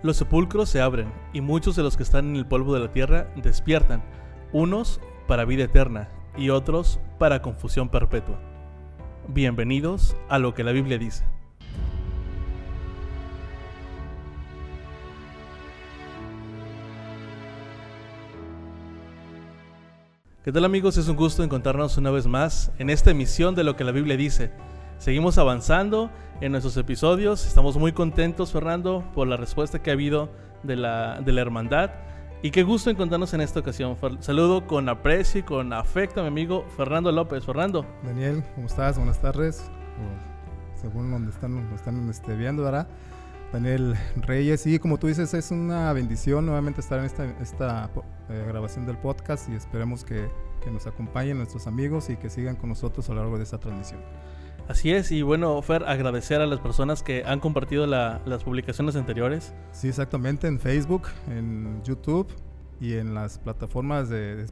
Los sepulcros se abren y muchos de los que están en el polvo de la tierra despiertan, unos para vida eterna y otros para confusión perpetua. Bienvenidos a lo que la Biblia dice. ¿Qué tal amigos? Es un gusto encontrarnos una vez más en esta emisión de lo que la Biblia dice. Seguimos avanzando en nuestros episodios, estamos muy contentos Fernando por la respuesta que ha habido de la, de la hermandad y qué gusto encontrarnos en esta ocasión. Saludo con aprecio y con afecto a mi amigo Fernando López. Fernando. Daniel, ¿cómo estás? Buenas tardes. según donde están, están este, viendo, ¿verdad? Daniel Reyes. Y como tú dices, es una bendición nuevamente estar en esta, esta eh, grabación del podcast y esperemos que, que, nos acompañen nuestros amigos y que sigan con nosotros a lo largo de esta transmisión. Así es, y bueno, Fer, agradecer a las personas que han compartido la, las publicaciones anteriores. Sí, exactamente, en Facebook, en YouTube y en las plataformas de,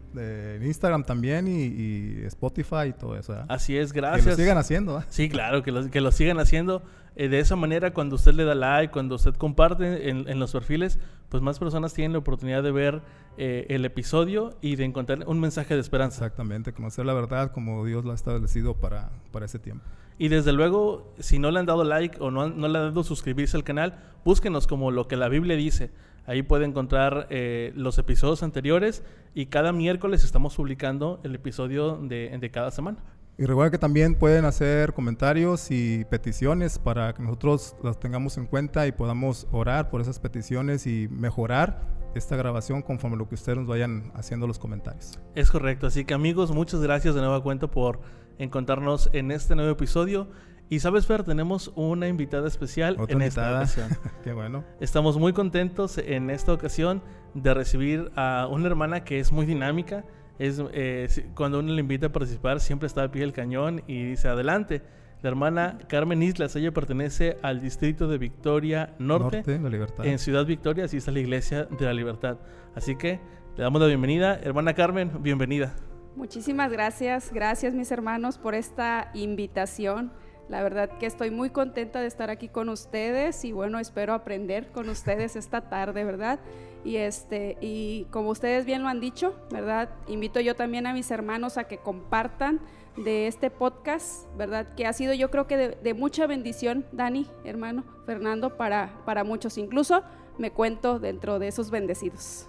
Instagram también y, Spotify y todo eso. Así es, gracias. Que lo sigan haciendo. Sí, claro, que lo, que lo sigan haciendo. Eh, de esa manera, cuando usted le da like, cuando usted comparte en, los perfiles, pues más personas tienen la oportunidad de ver eh, el episodio y de encontrar un mensaje de esperanza. Exactamente, conocer la verdad como Dios lo ha establecido para, para ese tiempo. Y desde luego, si no le han dado like o no, no le han dado suscribirse al canal, búsquenos como lo que la Biblia dice. Ahí puede encontrar eh, los episodios anteriores y cada miércoles estamos publicando el episodio de, de cada semana. Y recuerden que también pueden hacer comentarios y peticiones para que nosotros las tengamos en cuenta y podamos orar por esas peticiones y mejorar esta grabación conforme lo que ustedes nos vayan haciendo los comentarios. Es correcto, así que amigos, muchas gracias de nueva cuenta por encontrarnos en este nuevo episodio. Y sabes, Fer, tenemos una invitada especial en esta ocasión. Qué bueno. Estamos muy contentos en esta ocasión de recibir a una hermana que es muy dinámica. Es, eh, cuando uno le invita a participar, siempre está a pie del cañón y dice adelante. La hermana Carmen Islas, ella pertenece al distrito de Victoria Norte, Norte la Libertad. en Ciudad Victoria, así está la Iglesia de la Libertad. Así que le damos la bienvenida. Hermana Carmen, bienvenida. Muchísimas gracias, gracias mis hermanos por esta invitación. La verdad que estoy muy contenta de estar aquí con ustedes y bueno, espero aprender con ustedes esta tarde, ¿verdad? Y este y como ustedes bien lo han dicho, ¿verdad? Invito yo también a mis hermanos a que compartan de este podcast, ¿verdad? Que ha sido yo creo que de, mucha bendición, Dani, hermano, Fernando, para, para muchos. Incluso me cuento dentro de esos bendecidos.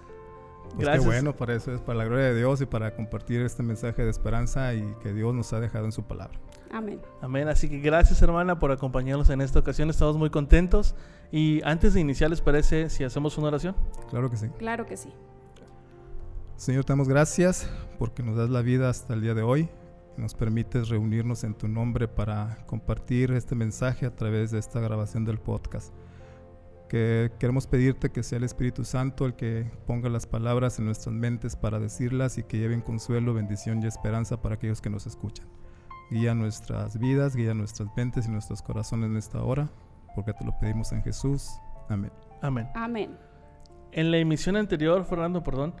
Pues Gracias. qué bueno, para eso es para la gloria de Dios y para compartir este mensaje de esperanza y que Dios nos ha dejado en su palabra. Amén. Amén. Así que gracias hermana por acompañarnos en esta ocasión. Estamos muy contentos. Y antes de iniciar, ¿les parece si hacemos una oración? Claro que sí. Claro que sí. Señor, te damos gracias porque nos das la vida hasta el día de hoy. Nos permites reunirnos en tu nombre para compartir este mensaje a través de esta grabación del podcast. Que queremos pedirte que sea el Espíritu Santo el que ponga las palabras en nuestras mentes para decirlas y que lleven consuelo, bendición y esperanza para aquellos que nos escuchan. Guía nuestras vidas, guía nuestras mentes y nuestros corazones en esta hora, porque te lo pedimos en Jesús. Amén. Amén. Amén. En la emisión anterior, Fernando, perdón,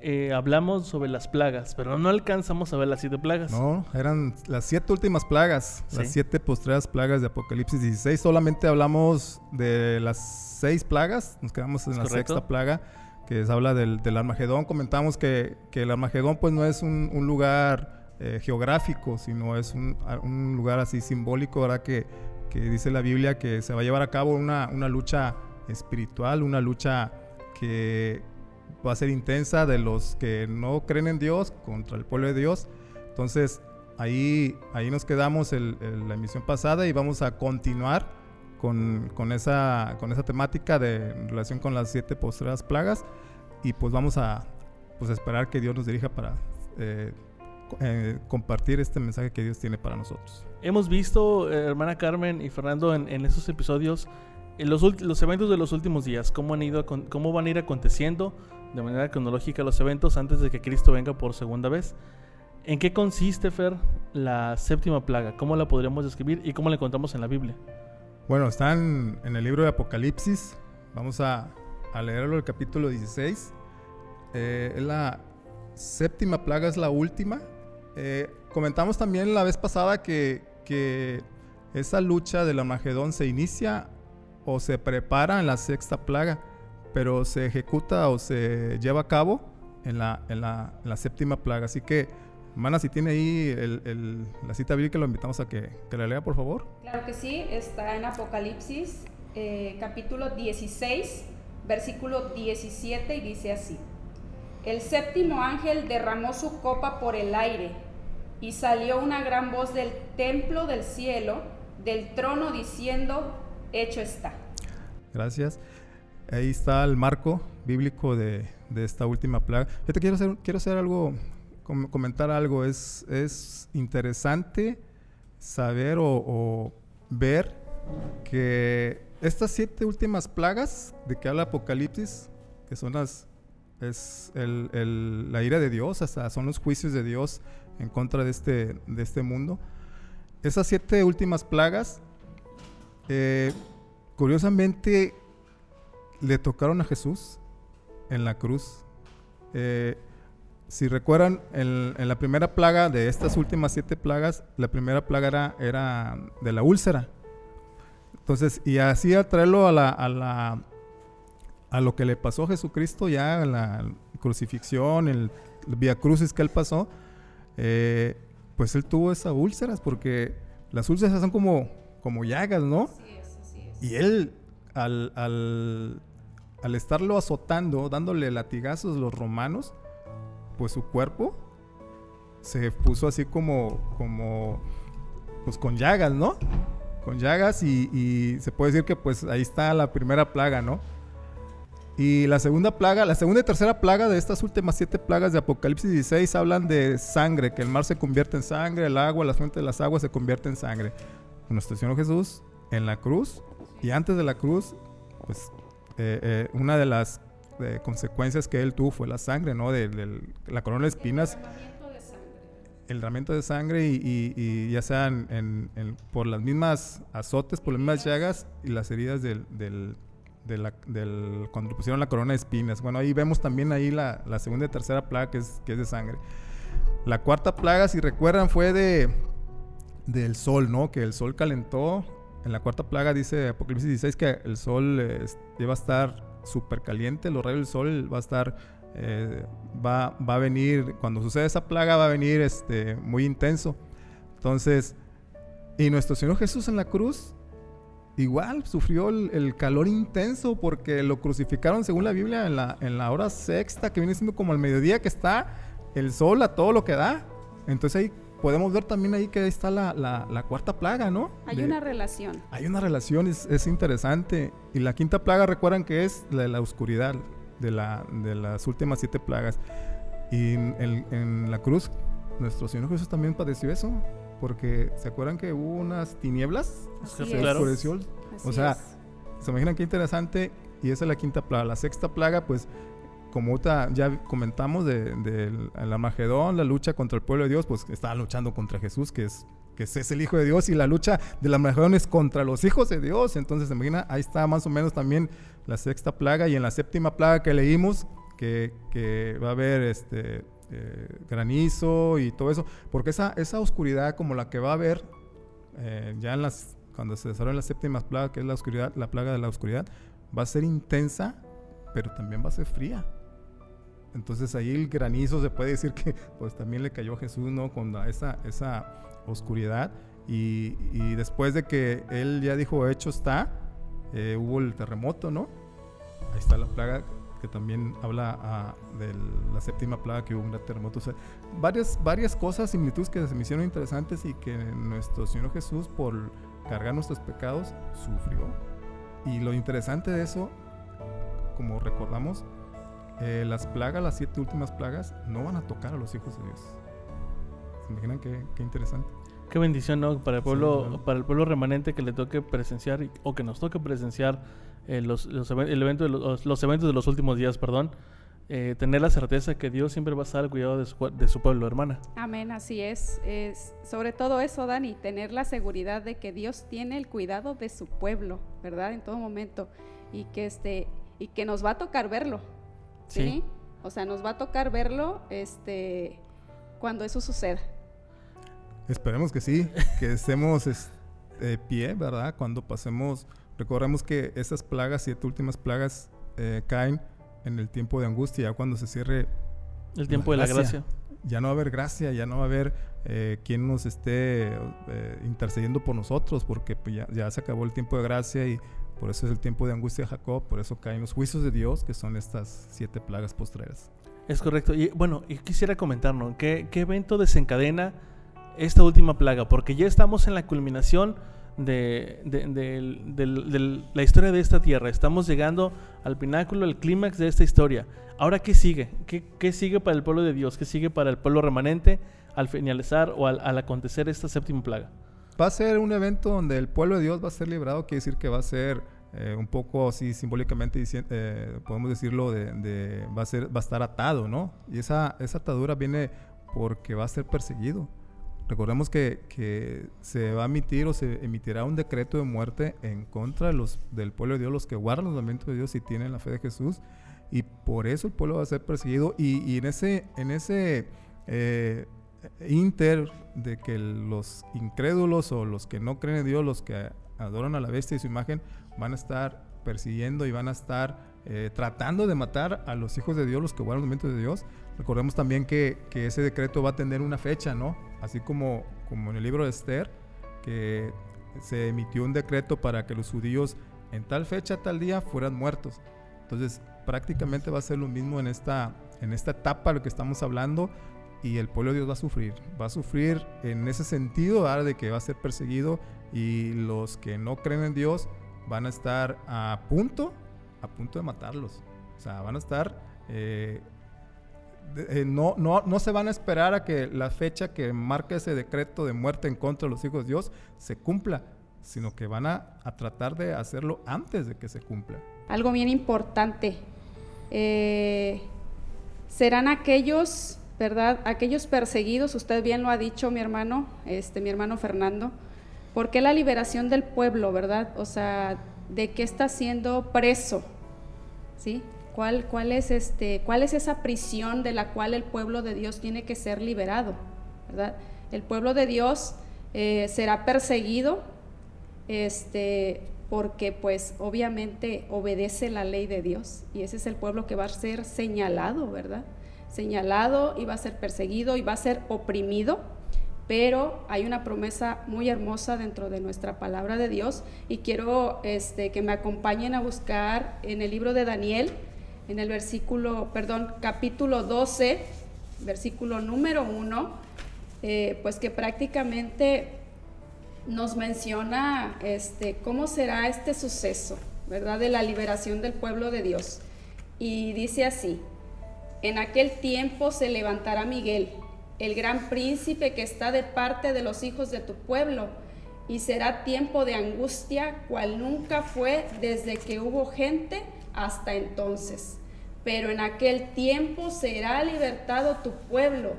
eh, hablamos sobre las plagas, pero no alcanzamos a ver las siete plagas. No, eran las siete últimas plagas, las siete postreras plagas de Apocalipsis 16. Solamente hablamos de las seis plagas, nos quedamos en la sexta plaga, que se habla del, Armagedón. Comentamos que, el Armagedón pues no es un lugar eh, geográfico, sino es un, lugar así simbólico, ¿verdad? Que, que, dice la Biblia que se va a llevar a cabo una, una lucha espiritual, una lucha que va a ser intensa de los que no creen en Dios contra el pueblo de Dios. Entonces, ahí, ahí nos quedamos en la emisión pasada y vamos a continuar con, con, esa, con esa temática de en relación con las siete postreras plagas y pues vamos a pues, esperar que Dios nos dirija para eh, eh, compartir este mensaje que Dios tiene para nosotros. Hemos visto, eh, hermana Carmen y Fernando, en, esos episodios, en los, los, eventos de los últimos días, cómo, han ido, cómo van a ir aconteciendo de manera cronológica los eventos antes de que Cristo venga por segunda vez. ¿En qué consiste, Fer, la séptima plaga? ¿Cómo la podríamos describir y cómo la encontramos en la Biblia? Bueno, están en el libro de Apocalipsis. Vamos a, leerlo el capítulo 16. Eh, la séptima plaga, es la última. Eh, comentamos también la vez pasada que, esa lucha del Armagedón se inicia o se prepara en la sexta plaga. Pero se ejecuta o se lleva a cabo en la, en la, séptima plaga. Así que, hermana, si tiene ahí la cita bíblica, lo invitamos a que, que, la lea, por favor. Claro que sí, está en Apocalipsis, eh, capítulo 16, versículo 17, y dice así. El séptimo ángel derramó su copa por el aire, y salió una gran voz del templo del cielo, del trono, diciendo, hecho está. Gracias. Ahí está el marco bíblico de, esta última plaga. Yo te quiero hacer, quiero hacer algo, comentar algo. Es, es interesante saber o, ver que estas siete últimas plagas de que habla Apocalipsis, que son las es la ira de Dios, hasta son los juicios de Dios en contra de este, de este mundo. Esas siete últimas plagas, eh, curiosamente, le tocaron a Jesús en la cruz. Eh, si recuerdan, en, la primera plaga de estas últimas siete plagas, la primera plaga era, era de la úlcera. Entonces, y así al traerlo a la, a la a lo que le pasó a Jesucristo ya en la crucifixión, el, el via crucis que él pasó, eh, pues él tuvo esas úlceras porque las úlceras son como, como llagas, ¿no? Y él, al, al, estarlo azotando, dándole latigazos los romanos, pues su cuerpo se puso así como, como, pues con llagas, ¿no? Con llagas y, se puede decir que pues ahí está la primera plaga, ¿no? Y la segunda plaga, la segunda y tercera plaga de estas últimas siete plagas de Apocalipsis 16 hablan de sangre, que el mar se convierte en sangre, el agua, la fuente de las aguas se convierte en sangre. Nuestro Señor Jesús en la cruz y antes de la cruz, pues eh, eh, una de las eh, consecuencias que él tuvo fue la sangre, ¿no? De, la corona de espinas. El derramamiento de sangre y, ya sean por las mismas azotes, por las mismas llagas y las heridas del de la, del, cuando pusieron la corona de espinas. Bueno, ahí vemos también ahí la, la, segunda y tercera plaga que es, que es de sangre. La cuarta plaga, si recuerdan, fue de del sol, ¿no? Que el sol calentó. En la cuarta plaga dice Apocalipsis 16 que el sol eh, va a estar súper caliente, los rayos del sol va a estar, eh, va, va, a venir, cuando sucede esa plaga va a venir este, muy intenso. Entonces, y nuestro Señor Jesús en la cruz igual sufrió el, calor intenso porque lo crucificaron según la Biblia en la, en la hora sexta, que viene siendo como el mediodía que está el sol a todo lo que da. Entonces ahí podemos ver también ahí que ahí está la, la, cuarta plaga, ¿no? Hay una relación. Hay una relación, es, es, interesante. Y la quinta plaga, recuerdan que es la de la oscuridad, de, la, de las últimas siete plagas. Y en, en la cruz, nuestro Señor Jesús también padeció eso porque se acuerdan que hubo unas tinieblas, se oscureció, o sea, se imaginan qué interesante y esa es la quinta plaga, la sexta plaga pues como ya comentamos del de, la Magedón, la lucha contra el pueblo de Dios, pues estaban luchando contra Jesús, que es que es el Hijo de Dios, y la lucha de la Magedón es contra los hijos de Dios. Entonces, imagina, ahí está más o menos también la sexta plaga, y en la séptima plaga que leímos, que, va a haber este, eh, granizo y todo eso, porque esa, esa oscuridad como la que va a haber eh, ya en las, cuando se desarrolla la séptima plaga, que es la oscuridad, la plaga de la oscuridad, va a ser intensa, pero también va a ser fría. Entonces ahí el granizo se puede decir que pues también le cayó a Jesús, ¿no? Con esa, esa oscuridad. Y, y, después de que él ya dijo, hecho está, eh, hubo el terremoto, ¿no? Ahí está la plaga que también habla ah, de la séptima plaga que hubo un gran terremoto. O sea, varias, varias cosas, similitudes que se me hicieron interesantes y que nuestro Señor Jesús, por cargar nuestros pecados, sufrió. Y lo interesante de eso, como recordamos, eh, las plagas, las siete últimas plagas, no van a tocar a los hijos de Dios. ¿Se imaginan qué, qué interesante? Qué bendición, ¿no? Para el pueblo, para el pueblo remanente que le toque presenciar o que nos toque presenciar eh, los, los, el evento de los, los, eventos de los últimos días, perdón, eh, tener la certeza que Dios siempre va a estar al cuidado de su, de su pueblo, hermana. Amén, así es. es. Sobre todo eso, Dani, tener la seguridad de que Dios tiene el cuidado de su pueblo, ¿verdad? En todo momento. Y que, este, y que nos va a tocar verlo. ¿Sí? O sea, nos va a tocar verlo este, cuando eso suceda. Esperemos que sí, que estemos de pie, ¿verdad? Cuando pasemos Recordemos que esas plagas, siete últimas plagas, eh, caen en el tiempo de angustia, ya cuando se cierre el tiempo de la gracia. Ya no va a haber gracia, ya no va a haber eh, quien nos esté eh, intercediendo por nosotros, porque pues, ya, ya, se acabó el tiempo de gracia y por eso es el tiempo de angustia de Jacob, por eso caen los juicios de Dios, que son estas siete plagas postreras. Es correcto. Y bueno, y quisiera comentarnos, ¿qué, ¿qué evento desencadena esta última plaga? Porque ya estamos en la culminación de, de, la historia de esta tierra. Estamos llegando al pináculo, al clímax de esta historia. Ahora, ¿qué sigue? ¿Qué, sigue para el pueblo de Dios? ¿Qué sigue para el pueblo remanente al finalizar o al, acontecer esta séptima plaga? Va a ser un evento donde el pueblo de Dios va a ser librado, quiere decir que va a ser eh, un poco así simbólicamente, eh, podemos decirlo, de, va, a ser, va a estar atado, ¿no? Y esa, esa atadura viene porque va a ser perseguido. Recordemos que, se va a emitir o se emitirá un decreto de muerte en contra de los, del pueblo de Dios, los que guardan los mandamientos de Dios y tienen la fe de Jesús. Y por eso el pueblo va a ser perseguido. Y, en ese, en ese eh, inter de que los incrédulos o los que no creen en Dios, los que adoran a la bestia y su imagen, van a estar persiguiendo y van a estar eh, tratando de matar a los hijos de Dios, los que guardan los mandamientos de Dios. Recordemos también que, ese decreto va a tener una fecha, ¿no? así como, como en el libro de Esther, que se emitió un decreto para que los judíos en tal fecha, tal día, fueran muertos. Entonces, prácticamente va a ser lo mismo en esta, en esta etapa lo que estamos hablando y el pueblo de Dios va a sufrir. Va a sufrir en ese sentido de que va a ser perseguido y los que no creen en Dios van a estar a punto, a punto de matarlos. O sea, van a estar eh, eh, no, no, no se van a esperar a que la fecha que marca ese decreto de muerte en contra de los hijos de Dios se cumpla, sino que van a, tratar de hacerlo antes de que se cumpla. Algo bien importante. Eh, serán aquellos, ¿verdad? Aquellos perseguidos, usted bien lo ha dicho, mi hermano, este, mi hermano Fernando, porque la liberación del pueblo, ¿verdad? O sea, de qué está siendo preso, ¿sí? ¿Cuál, es este, ¿Cuál es esa prisión de la cual el pueblo de Dios tiene que ser liberado? ¿verdad? El pueblo de Dios eh, será perseguido este, porque pues obviamente obedece la ley de Dios y ese es el pueblo que va a ser señalado, ¿verdad? Señalado va a ser perseguido y va a ser oprimido, pero hay una promesa muy hermosa dentro de nuestra palabra de Dios y quiero este, que me acompañen a buscar en el libro de Daniel, en el versículo, perdón, capítulo 12, versículo número 1, eh, pues que prácticamente nos menciona este, cómo será este suceso, ¿verdad? De la liberación del pueblo de Dios. Y dice así, en aquel tiempo se levantará Miguel, el gran príncipe que está de parte de los hijos de tu pueblo, y será tiempo de angustia cual nunca fue desde que hubo gente hasta entonces. Pero en aquel tiempo será libertado tu pueblo,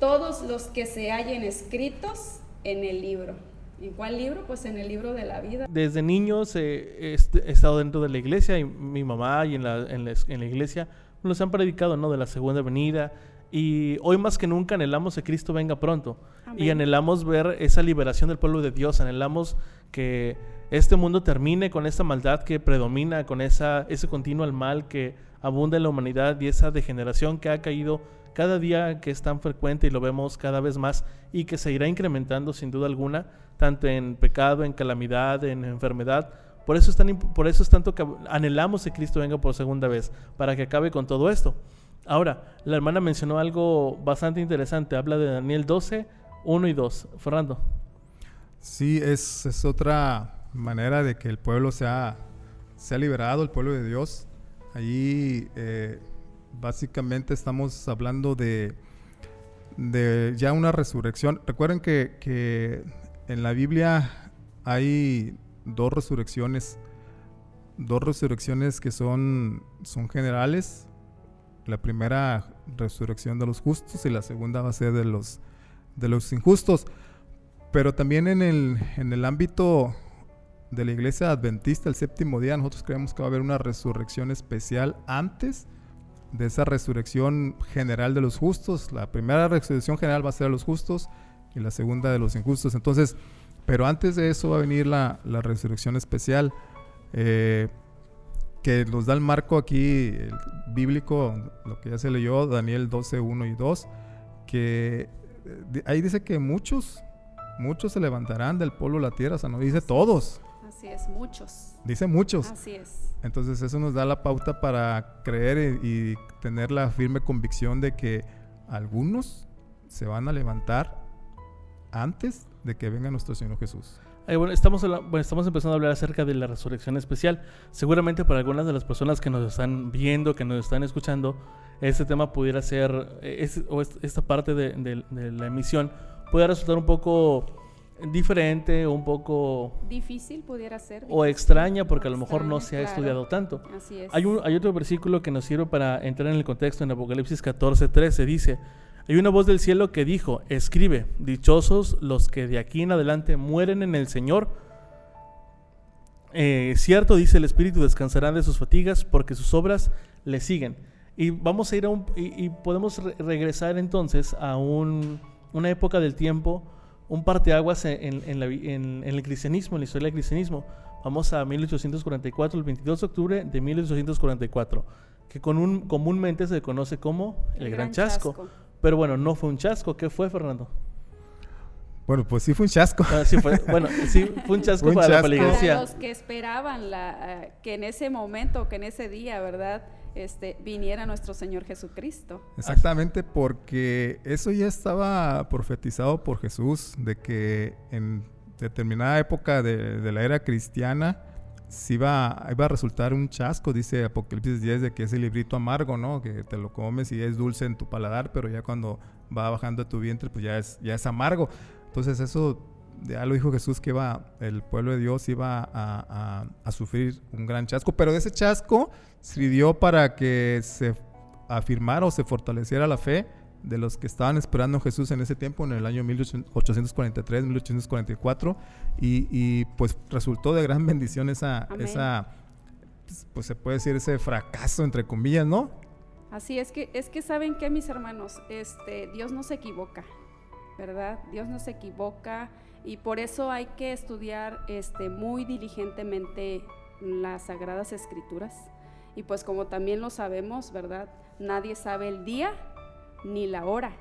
todos los que se hallen escritos en el libro. ¿En cuál libro? Pues en el libro de la vida. Desde niños he estado dentro de la iglesia y mi mamá y en la, iglesia nos han predicado ¿no? de la segunda venida y hoy más que nunca anhelamos que Cristo venga pronto y anhelamos ver esa liberación del pueblo de Dios, anhelamos que este mundo termine con esa maldad que predomina, con esa, ese continuo mal que abunda en la humanidad y esa degeneración que ha caído cada día que es tan frecuente y lo vemos cada vez más y que se irá incrementando sin duda alguna, tanto en pecado, en calamidad, en enfermedad. Por eso, es tan, por eso es tanto que anhelamos que Cristo venga por segunda vez, para que acabe con todo esto. Ahora, la hermana mencionó algo bastante interesante, habla de Daniel 12, 1 y 2. Fernando. Sí, es, es otra manera de que el pueblo sea, sea liberado, el pueblo de Dios. Allí eh, básicamente estamos hablando de, de, ya una resurrección. Recuerden que, que, en la Biblia hay dos resurrecciones, dos resurrecciones que son, son generales. La primera resurrección de los justos y la segunda va a ser de los, de los injustos. Pero también en el, en el ámbito de la iglesia adventista, el séptimo día, nosotros creemos que va a haber una resurrección especial antes de esa resurrección general de los justos. La primera resurrección general va a ser de los justos y la segunda de los injustos. Entonces, pero antes de eso va a venir la, resurrección especial. Eh, que nos da el marco aquí bíblico, lo que ya se leyó, Daniel 12, 1 y 2, que eh, ahí dice que muchos, muchos se levantarán del polvo de la tierra, o sea, no dice todos. Así es, muchos. Dice muchos. Así es. Entonces eso nos da la pauta para creer y, y tener la firme convicción de que algunos se van a levantar antes de que venga nuestro Señor Jesús. bueno, estamos, bueno, estamos empezando a hablar acerca de la resurrección especial. Seguramente para algunas de las personas que nos están viendo, que nos están escuchando, este tema pudiera ser, o esta parte de, de, la emisión, puede resultar un poco diferente, un poco... Difícil pudiera ser. O extraña porque a lo mejor no se ha estudiado tanto. Así es. Hay, un, hay otro versículo que nos sirve para entrar en el contexto en Apocalipsis 14, 13. Dice, hay una voz del cielo que dijo, escribe, dichosos los que de aquí en adelante mueren en el Señor. Eh, cierto, dice el Espíritu, descansarán de sus fatigas porque sus obras le siguen. Y vamos a ir a un, y, podemos regresar entonces a un, una época del tiempo, un parteaguas en, en, en, el cristianismo, en la historia del cristianismo. Vamos a 1844, el 22 de octubre de 1844, que con un, comúnmente se conoce como el, Gran, chasco pero bueno, no fue un chasco. ¿Qué fue, Fernando? Bueno, pues sí fue un chasco. Ah, sí fue, bueno, sí fue un chasco para la Para los que esperaban la, eh, que en ese momento, que en ese día, ¿verdad? Este, viniera nuestro Señor Jesucristo. Exactamente, porque eso ya estaba profetizado por Jesús, de que en determinada época de, de la era cristiana, si iba, iba a resultar un chasco, dice Apocalipsis 10, de que es el librito amargo, ¿no? Que te lo comes y es dulce en tu paladar, pero ya cuando va bajando a tu vientre, pues ya es, ya es amargo. Entonces eso ya lo dijo Jesús que iba, el pueblo de Dios iba a, a, sufrir un gran chasco, pero ese chasco sirvió para que se afirmara o se fortaleciera la fe de los que estaban esperando a Jesús en ese tiempo, en el año 1843, 1844, y, y pues resultó de gran bendición esa, esa, pues se puede decir ese fracaso, entre comillas, ¿no? Así es que, es que saben que mis hermanos, este, Dios no se equivoca, ¿verdad? Dios no se equivoca y por eso hay que estudiar este, muy diligentemente las sagradas escrituras. Y pues como también lo sabemos, ¿verdad? Nadie sabe el día ni la hora,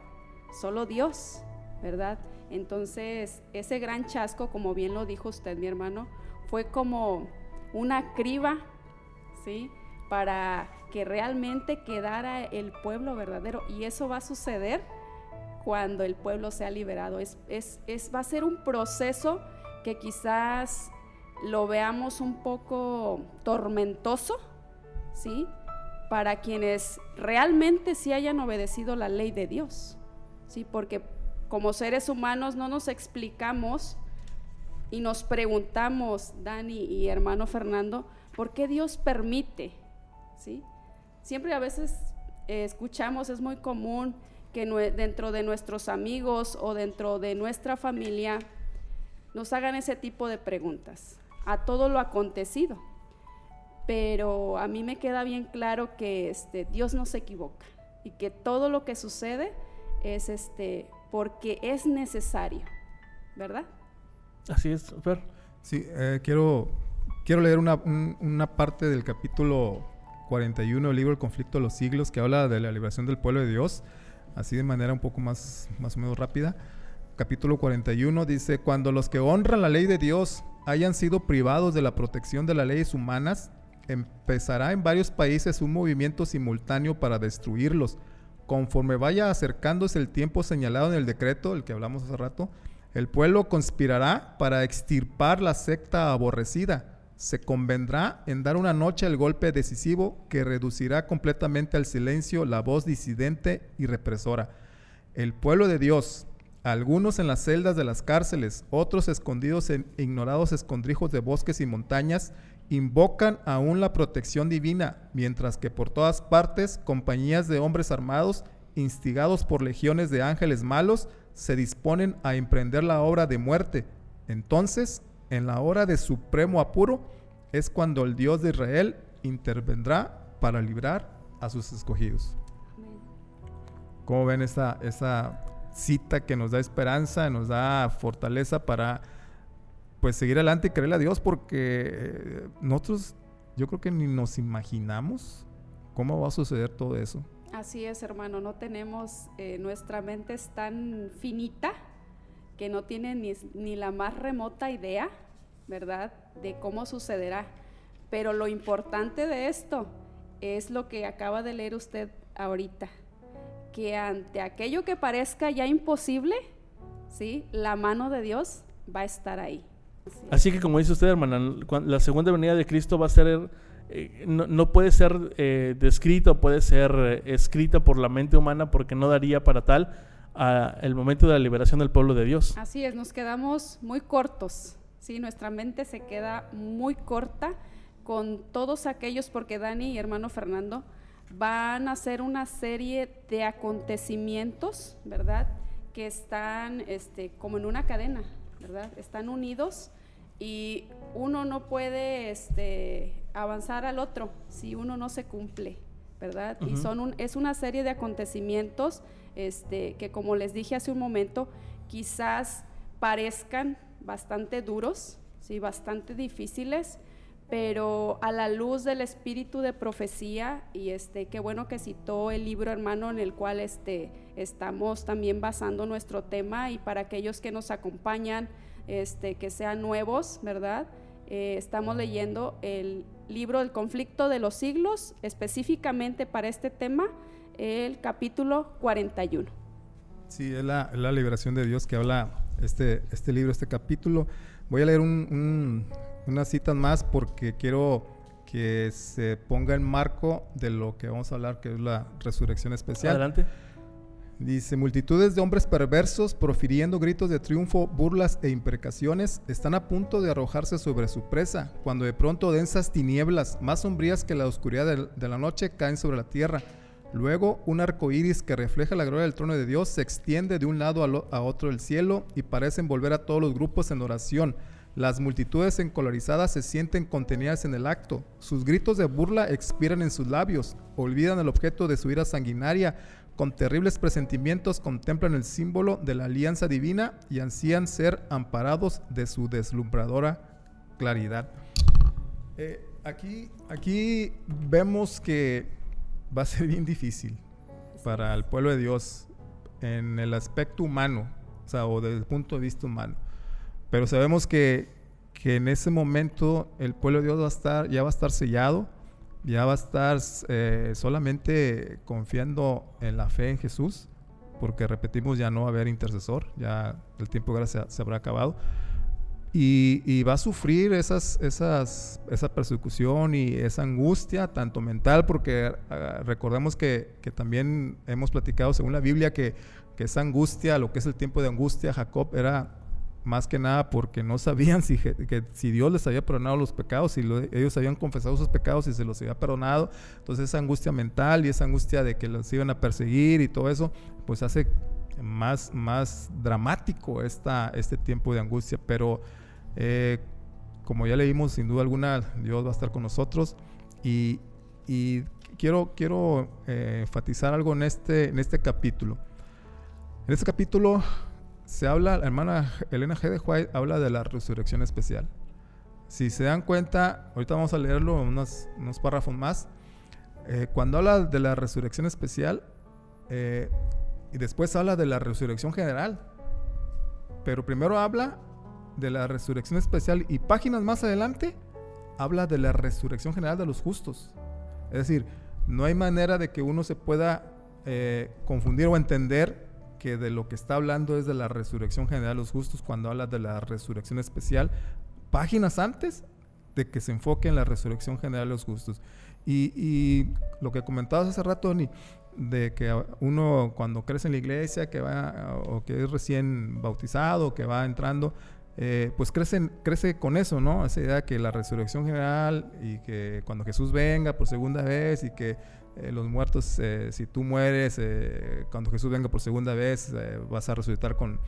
solo Dios, ¿verdad? Entonces, ese gran chasco, como bien lo dijo usted, mi hermano, fue como una criba, ¿sí? Para que realmente quedara el pueblo verdadero. Y eso va a suceder cuando el pueblo sea liberado. Es, es, es, va a ser un proceso que quizás lo veamos un poco tormentoso, ¿sí? Para quienes realmente sí hayan obedecido la ley de Dios. ¿sí? Porque como seres humanos no nos explicamos y nos preguntamos, Dani y hermano Fernando, ¿por qué Dios permite? ¿sí? Siempre a veces eh, escuchamos, es muy común que dentro de nuestros amigos o dentro de nuestra familia nos hagan ese tipo de preguntas a todo lo acontecido pero a mí me queda bien claro que este, Dios no se equivoca y que todo lo que sucede es este, porque es necesario, ¿verdad? Así es, Fer. Sí, eh, quiero, quiero leer una, una, parte del capítulo 41 del libro El conflicto de los siglos que habla de la liberación del pueblo de Dios, así de manera un poco más, más o menos rápida. Capítulo 41 dice, cuando los que honran la ley de Dios hayan sido privados de la protección de las leyes humanas, empezará en varios países un movimiento simultáneo para destruirlos. Conforme vaya acercándose el tiempo señalado en el decreto, el que hablamos hace rato, el pueblo conspirará para extirpar la secta aborrecida. Se convendrá en dar una noche el golpe decisivo que reducirá completamente al silencio la voz disidente y represora. El pueblo de Dios, algunos en las celdas de las cárceles, otros escondidos en ignorados escondrijos de bosques y montañas, invocan aún la protección divina, mientras que por todas partes compañías de hombres armados, instigados por legiones de ángeles malos, se disponen a emprender la obra de muerte. Entonces, en la hora de supremo apuro, es cuando el Dios de Israel intervendrá para librar a sus escogidos. ¿Cómo ven esta cita que nos da esperanza, nos da fortaleza para pues seguir adelante y creerle a Dios porque eh, nosotros yo creo que ni nos imaginamos cómo va a suceder todo eso. Así es, hermano, no tenemos, eh, nuestra mente es tan finita que no tiene ni, ni la más remota idea, ¿verdad?, de cómo sucederá. Pero lo importante de esto es lo que acaba de leer usted ahorita, que ante aquello que parezca ya imposible, ¿sí? La mano de Dios va a estar ahí. Así, que como dice usted, hermana, la segunda venida de Cristo va a ser, eh, no, puede ser eh, descrita, puede ser eh, escrita por la mente humana porque no daría para tal a el momento de la liberación del pueblo de Dios. Así es, nos quedamos muy cortos, ¿sí? Nuestra mente se queda muy corta con todos aquellos, porque Dani y hermano Fernando van a hacer una serie de acontecimientos, ¿verdad? Que están este, como en una cadena, ¿verdad? Están unidos y uno no puede este, avanzar al otro si uno no se cumple, ¿verdad? Y son es una serie de acontecimientos este, que, como les dije hace un momento, quizás parezcan bastante duros, ¿sí? bastante difíciles, pero a la luz del espíritu de profecía, y este, qué bueno que citó el libro hermano en el cual este, estamos también basando nuestro tema, y para aquellos que nos acompañan, este, que sean nuevos, ¿verdad? Eh, estamos leyendo el libro del conflicto de los siglos, específicamente para este tema, el capítulo 41. Sí, es la, la liberación de Dios que habla este, este libro, este capítulo. Voy a leer un unas citas más porque quiero que se ponga en marco de lo que vamos a hablar, que es la resurrección especial. Adelante. Dice, multitudes de hombres perversos, profiriendo gritos de triunfo, burlas e imprecaciones, están a punto de arrojarse sobre su presa, cuando de pronto densas tinieblas, más sombrías que la oscuridad de, la noche, caen sobre la tierra. Luego, un arco iris que refleja la gloria del trono de Dios se extiende de un lado a, a otro del cielo y parece envolver a todos los grupos en oración. Las multitudes encolorizadas se sienten contenidas en el acto. Sus gritos de burla expiran en sus labios. Olvidan el objeto de su ira sanguinaria. Con terribles presentimientos contemplan el símbolo de la alianza divina y ansían ser amparados de su deslumbradora claridad. Eh, aquí, aquí vemos que va a ser bien difícil para el pueblo de Dios en el aspecto humano, o sea, o desde el punto de vista humano. Pero sabemos que, en ese momento el pueblo de Dios va a estar, ya va a estar sellado, ya va a estar eh, solamente confiando en la fe en Jesús, porque repetimos, ya no va a haber intercesor, ya el tiempo de gracia se habrá acabado. Y, va a sufrir esas, esas, esa persecución y esa angustia, tanto mental, porque ah, recordemos que, que, también hemos platicado según la Biblia que, que, esa angustia, lo que es el tiempo de angustia, Jacob era más que nada porque no sabían si, que, si Dios les había perdonado los pecados, si ellos habían confesado sus pecados y se los había perdonado. Entonces esa angustia mental y esa angustia de que los iban a perseguir y todo eso, pues hace más, más dramático esta, este tiempo de angustia. Pero eh, como ya leímos, sin duda alguna, Dios va a estar con nosotros. Y, quiero, quiero eh, enfatizar algo en este, en este capítulo. En este capítulo se habla, la hermana Elena G. de White habla de la resurrección especial. Si se dan cuenta, ahorita vamos a leerlo unos, unos párrafos más. Eh, cuando habla de la resurrección especial, eh, y después habla de la resurrección general, pero primero habla de la resurrección especial y páginas más adelante habla de la resurrección general de los justos. Es decir, no hay manera de que uno se pueda eh, confundir o entender que de lo que está hablando es de la resurrección general de los justos cuando habla de la resurrección especial, páginas antes de que se enfoque en la resurrección general de los justos. Y, lo que comentabas hace rato, Tony, de que uno cuando crece en la iglesia, que va o que es recién bautizado, que va entrando, eh, pues crece, crece con eso, ¿no? Esa idea que la resurrección general y que cuando Jesús venga por segunda vez y que eh, los muertos, eh, si tú mueres, eh, cuando Jesús venga por segunda vez, vas a resucitar con,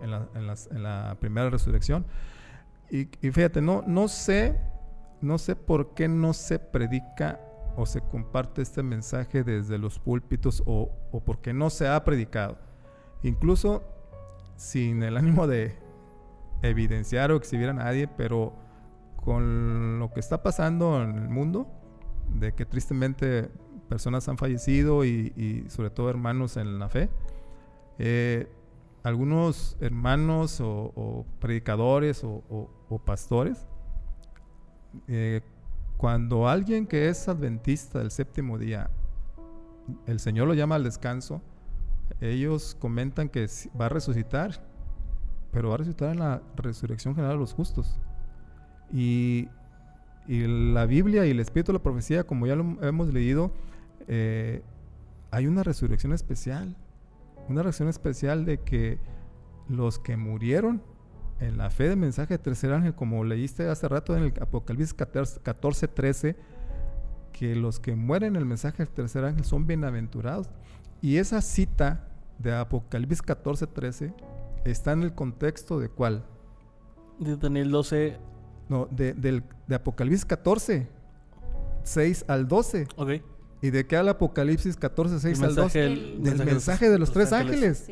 en, la, primera resurrección. Y, fíjate, no, no, sé, no sé por qué no se predica o se comparte este mensaje desde los púlpitos o, o por qué no se ha predicado. Incluso sin el ánimo de evidenciar o exhibir a nadie, pero con lo que está pasando en el mundo, de que tristemente personas han fallecido y, sobre todo hermanos en la fe, eh, algunos hermanos o, predicadores o, pastores, eh, cuando alguien que es adventista del séptimo día, el Señor lo llama al descanso, ellos comentan que va a resucitar, pero va a resucitar en la resurrección general de los justos. Y, la Biblia y el Espíritu de la profecía, como ya lo hemos leído, eh, hay una resurrección especial. Una resurrección especial de que los que murieron en la fe del mensaje de tercer ángel, como leíste hace rato en el Apocalipsis 14, 13, que los que mueren en el mensaje del tercer ángel son bienaventurados. Y esa cita de Apocalipsis 14, 13 está en el contexto de cuál? De Daniel 12. No, de, del, de Apocalipsis 14, 6 al 12. Ok. ¿Y de qué habla Apocalipsis 14, 6 al 12? del mensaje, de los, tres ángeles.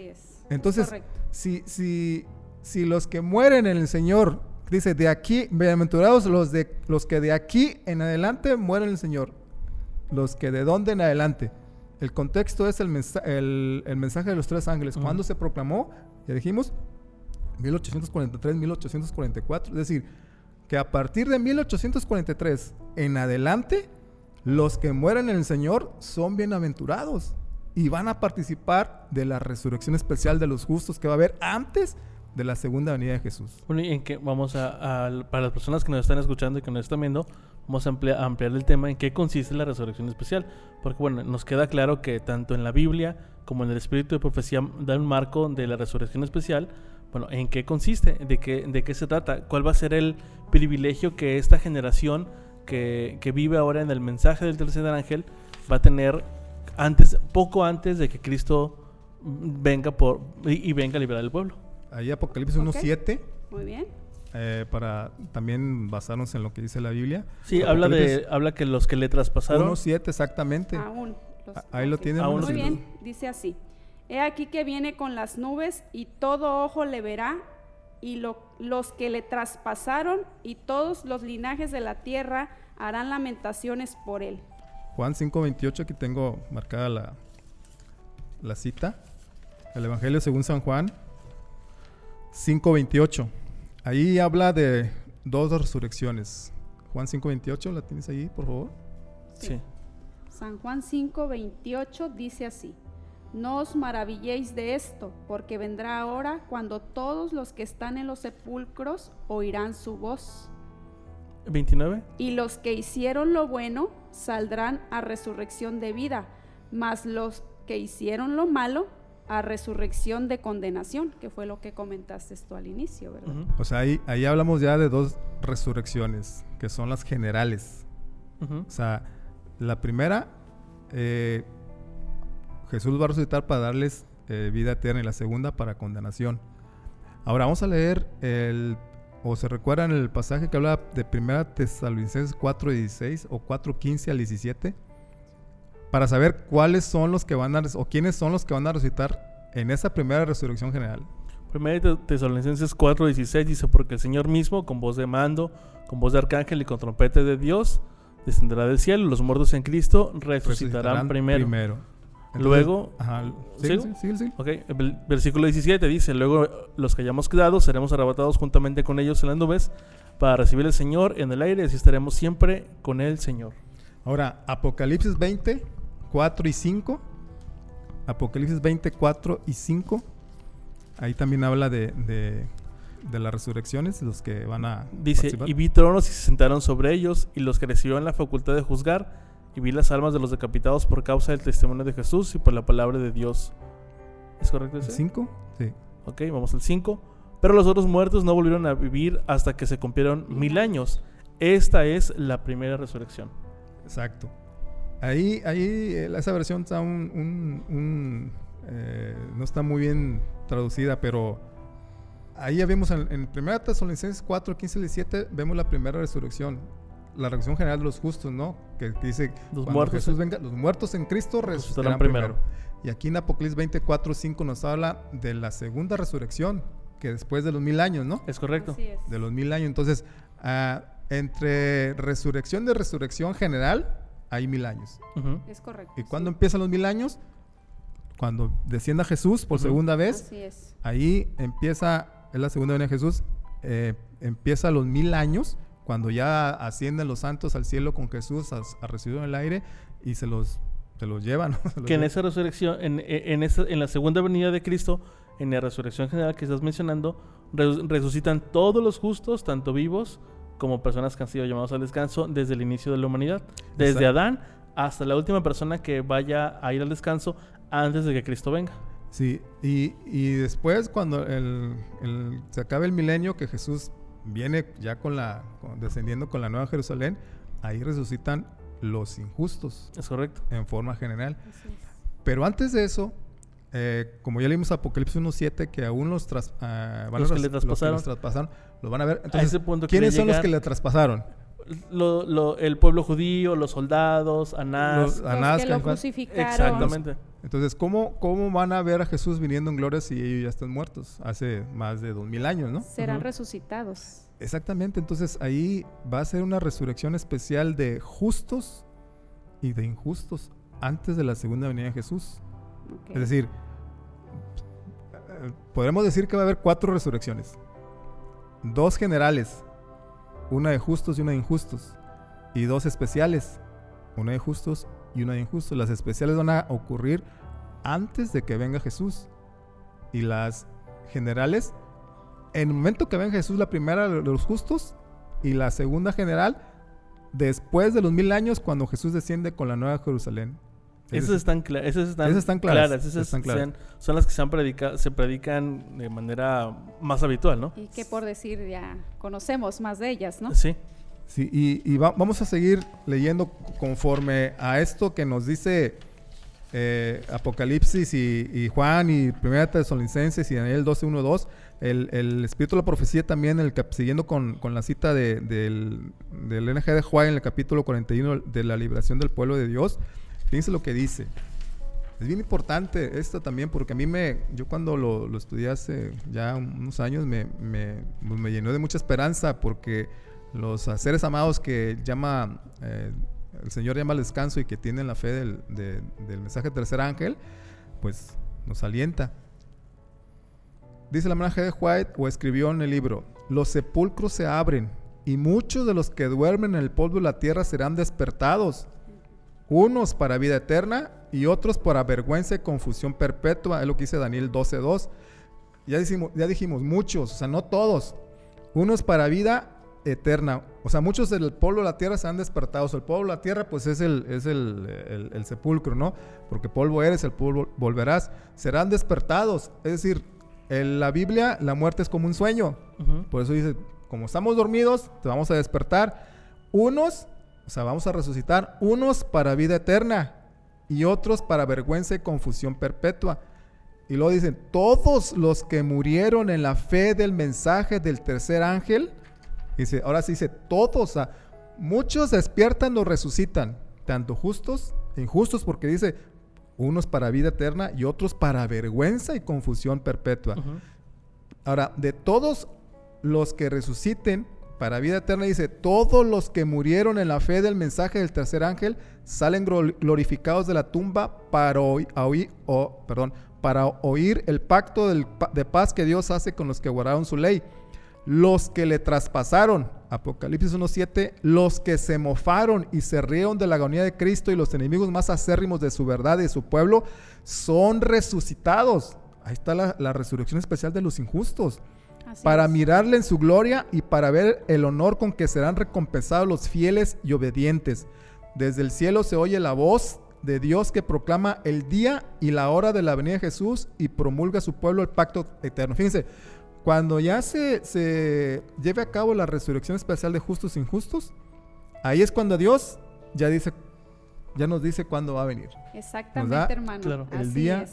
Entonces, si, si, si los que mueren en el Señor, dice, de aquí, bienaventurados los, de, los que de aquí en adelante mueren en el Señor. Los que de dónde en adelante. El contexto es el, el, mensaje de los tres ángeles. ¿Cuándo se proclamó? Ya dijimos, 1843, 1844. Es decir, que a partir de 1843 en adelante, los que mueren en el Señor son bienaventurados y van a participar de la resurrección especial de los justos que va a haber antes de la segunda venida de Jesús. Bueno, y en que vamos a, para las personas que nos están escuchando y que nos están viendo, vamos a ampliar, el tema en qué consiste la resurrección especial. Porque bueno, nos queda claro que tanto en la Biblia como en el Espíritu de Profecía da un marco de la resurrección especial. Bueno, ¿en qué consiste? ¿De qué, ¿De qué se trata? ¿Cuál va a ser el privilegio que esta generación que, que vive ahora en el mensaje del tercer ángel va a tener antes, poco antes de que Cristo venga por y, venga a liberar al pueblo? Ahí Apocalipsis 1.7. Muy bien. Eh, para también basarnos en lo que dice la Biblia. Sí, habla de habla que los que le traspasaron. 1.7 exactamente. Aún. Ahí lo tienen. Muy bien, dice así. He aquí que viene con las nubes y todo ojo le verá y los que le traspasaron y todos los linajes de la tierra harán lamentaciones por él. Juan 5.28, aquí tengo marcada la, la cita. El Evangelio según San Juan 5.28. Ahí habla de dos resurrecciones. Juan 5.28, ¿la tienes ahí, por favor? Sí. San Juan 5.28 dice así. No os maravilléis de esto, porque vendrá ahora cuando todos los que están en los sepulcros oirán su voz. 29. Y los que hicieron lo bueno saldrán a resurrección de vida, mas los que hicieron lo malo a resurrección de condenación, que fue lo que comentaste tú al inicio, ¿verdad? O sea, ahí, ahí hablamos ya de dos resurrecciones, que son las generales. O sea, la primera, eh, Jesús va a resucitar para darles eh, vida eterna y la segunda para condenación. Ahora vamos a leer el, o se recuerdan el pasaje que habla de 1 Tesalonicenses 4.16 o 4.15 al 17 para saber cuáles son los que van a, o quiénes son los que van a resucitar en esa primera resurrección general. Primera Tesalonicenses 4:16 dice, porque el Señor mismo, con voz de mando, con voz de arcángel y con trompeta de Dios, descenderá del cielo, los muertos en Cristo resucitarán, primero. Luego, sí, sí, sí, Okay. El versículo 17 dice, luego los que hayamos quedado seremos arrebatados juntamente con ellos en las nubes para recibir al Señor en el aire y así estaremos siempre con el Señor. Ahora, Apocalipsis 20, 4 y 5. Apocalipsis 24 y 5. Ahí también habla de, de, las resurrecciones, los que van a. Dice: Y vi tronos y se sentaron sobre ellos, y los que recibieron la facultad de juzgar, y vi las almas de los decapitados por causa del testimonio de Jesús y por la palabra de Dios. ¿Es correcto ese? ¿5? Sí. Ok, vamos al 5. Pero los otros muertos no volvieron a vivir hasta que se cumplieron mil años. Esta es la primera resurrección. Exacto. Ahí, ahí eh, esa versión está un, eh, no está muy bien traducida, pero ahí ya vemos en, en 1 Tesalonicenses 4, 15 y 17, vemos la primera resurrección, la resurrección general de los justos, ¿no? Que, dice, los muertos, Jesús venga, los muertos en Cristo resucitarán primero. Y aquí en Apocalipsis 24, 5 nos habla de la segunda resurrección, que después de los mil años, ¿no? Es correcto. De los mil años. Entonces, ah, entre resurrección de resurrección general hay mil años. Es correcto. ¿Y cuándo empiezan los mil años? Cuando descienda Jesús por segunda vez. Así es. Ahí empieza, es la segunda venida de Jesús, eh, empieza los mil años, cuando ya ascienden los santos al cielo con Jesús a, a en el aire y se los, se los llevan. que en esa resurrección, en, en, esa, en la segunda venida de Cristo, en la resurrección general que estás mencionando, resucitan todos los justos, tanto vivos como personas que han sido llamados al descanso desde el inicio de la humanidad, desde Adán hasta la última persona que vaya a ir al descanso antes de que Cristo venga. Sí, y, y después cuando el, se acabe el milenio, que Jesús viene ya con la, descendiendo con la Nueva Jerusalén, ahí resucitan los injustos. Es correcto. En forma general. Pero antes de eso, eh, como ya leímos Apocalipsis 1.7, que aún los, tras, uh, van los, que le traspasaron. Los traspasaron, lo van a ver. Entonces, ¿quiénes son los que le traspasaron? Lo, lo, el pueblo judío, los soldados, Anás. Los, Anás, que lo crucificaron. Exactamente. Entonces, ¿cómo, ¿cómo van a ver a Jesús viniendo en gloria si ellos ya están muertos? Hace más de dos mil años, ¿no? Serán resucitados. Exactamente. Entonces, ahí va a ser una resurrección especial de justos y de injustos antes de la segunda venida de Jesús. Es decir, podremos decir que va a haber cuatro resurrecciones. Dos generales, una de justos y una de injustos. Y dos especiales, una de justos y una de injustos. Las especiales van a ocurrir antes de que venga Jesús. Y las generales, en el momento que venga Jesús, la primera de los justos y la segunda general, después de los mil años, cuando Jesús desciende con la nueva Jerusalén. Esas están, esas están, están claras. Esas están claras. Son, las que se, han predica, se predican de manera más habitual, ¿no? Y que por decir ya conocemos más de ellas, ¿no? Sí. Sí, y, y vamos a seguir leyendo conforme a esto que nos dice eh, Apocalipsis y, Juan y Primera Tesalonicenses y Daniel 12, 1, 2. El, el, Espíritu de la Profecía también, el, siguiendo con, con la cita de, del, del NG de Juan en el capítulo 41 de la liberación del pueblo de Dios Fíjense lo que dice. Es bien importante esto también porque a mí me, yo cuando lo, lo estudié hace ya unos años me, pues llenó de mucha esperanza porque los seres amados que llama, eh, el Señor llama al descanso y que tienen la fe del, del mensaje del tercer ángel, pues nos alienta. Dice la hermana de White o escribió en el libro, los sepulcros se abren y muchos de los que duermen en el polvo de la tierra serán despertados unos para vida eterna y otros para vergüenza y confusión perpetua, es lo que dice Daniel 12.2. Ya dijimos, ya dijimos muchos, o sea, no todos. Unos para vida eterna. O sea, muchos del pueblo de la tierra se han despertado. O sea, el pueblo de la tierra, pues es el, es el, el, sepulcro, ¿no? Porque polvo eres, el polvo volverás. Serán despertados. Es decir, en la Biblia la muerte es como un sueño. Por eso dice, como estamos dormidos, te vamos a despertar. Unos o sea, vamos a resucitar unos para vida eterna y otros para vergüenza y confusión perpetua. Y luego dicen, todos los que murieron en la fe del mensaje del tercer ángel, dice, ahora sí dice, todos, muchos despiertan o resucitan, tanto justos e injustos, porque dice, unos para vida eterna y otros para vergüenza y confusión perpetua. Ahora, de todos los que resuciten, para vida eterna dice, todos los que murieron en la fe del mensaje del tercer ángel salen glorificados de la tumba para oír, perdón, para oír el pacto de paz que Dios hace con los que guardaron su ley. Los que le traspasaron, Apocalipsis 1.7, los que se mofaron y se rieron de la agonía de Cristo y los enemigos más acérrimos de su verdad y de su pueblo, son resucitados. Ahí está la, la resurrección especial de los injustos para mirarle en su gloria y para ver el honor con que serán recompensados los fieles y obedientes. Desde el cielo se oye la voz de Dios que proclama el día y la hora de la venida de Jesús y promulga a su pueblo el pacto eterno. Fíjense, cuando ya se, se lleve a cabo la resurrección especial de justos e injustos, ahí es cuando Dios ya dice, ya nos dice cuándo va a venir. Exactamente, hermano. el día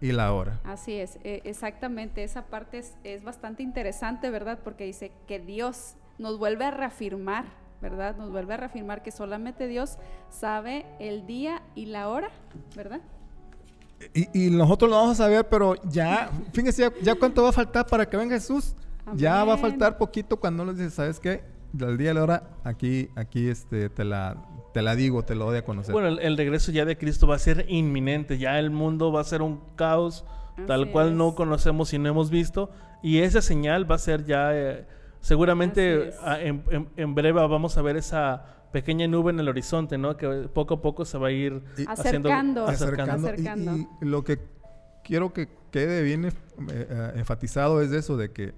y la hora. Así es, e, exactamente, esa parte es, bastante interesante, ¿verdad? Porque dice que Dios nos vuelve a reafirmar, ¿verdad? Nos vuelve a reafirmar que solamente Dios sabe el día y la hora, ¿verdad? Y, nosotros lo vamos a saber, pero ya, fíjense, ya, cuánto va a faltar para que venga Jesús. Ya va a faltar poquito cuando nos dice, ¿sabes qué? del día de la hora, aquí, aquí este, te, la, te la digo, te lo doy a conocer. Bueno, el, regreso ya de Cristo va a ser inminente, ya el mundo va a ser un caos tal cual no conocemos y no hemos visto, y esa señal va a ser ya, eh, seguramente en, breve vamos a ver esa pequeña nube en el horizonte, ¿no? Que poco a poco se va a ir acercando, acercando. acercando. Y, lo que quiero que quede bien eh, eh, enfatizado es eso de que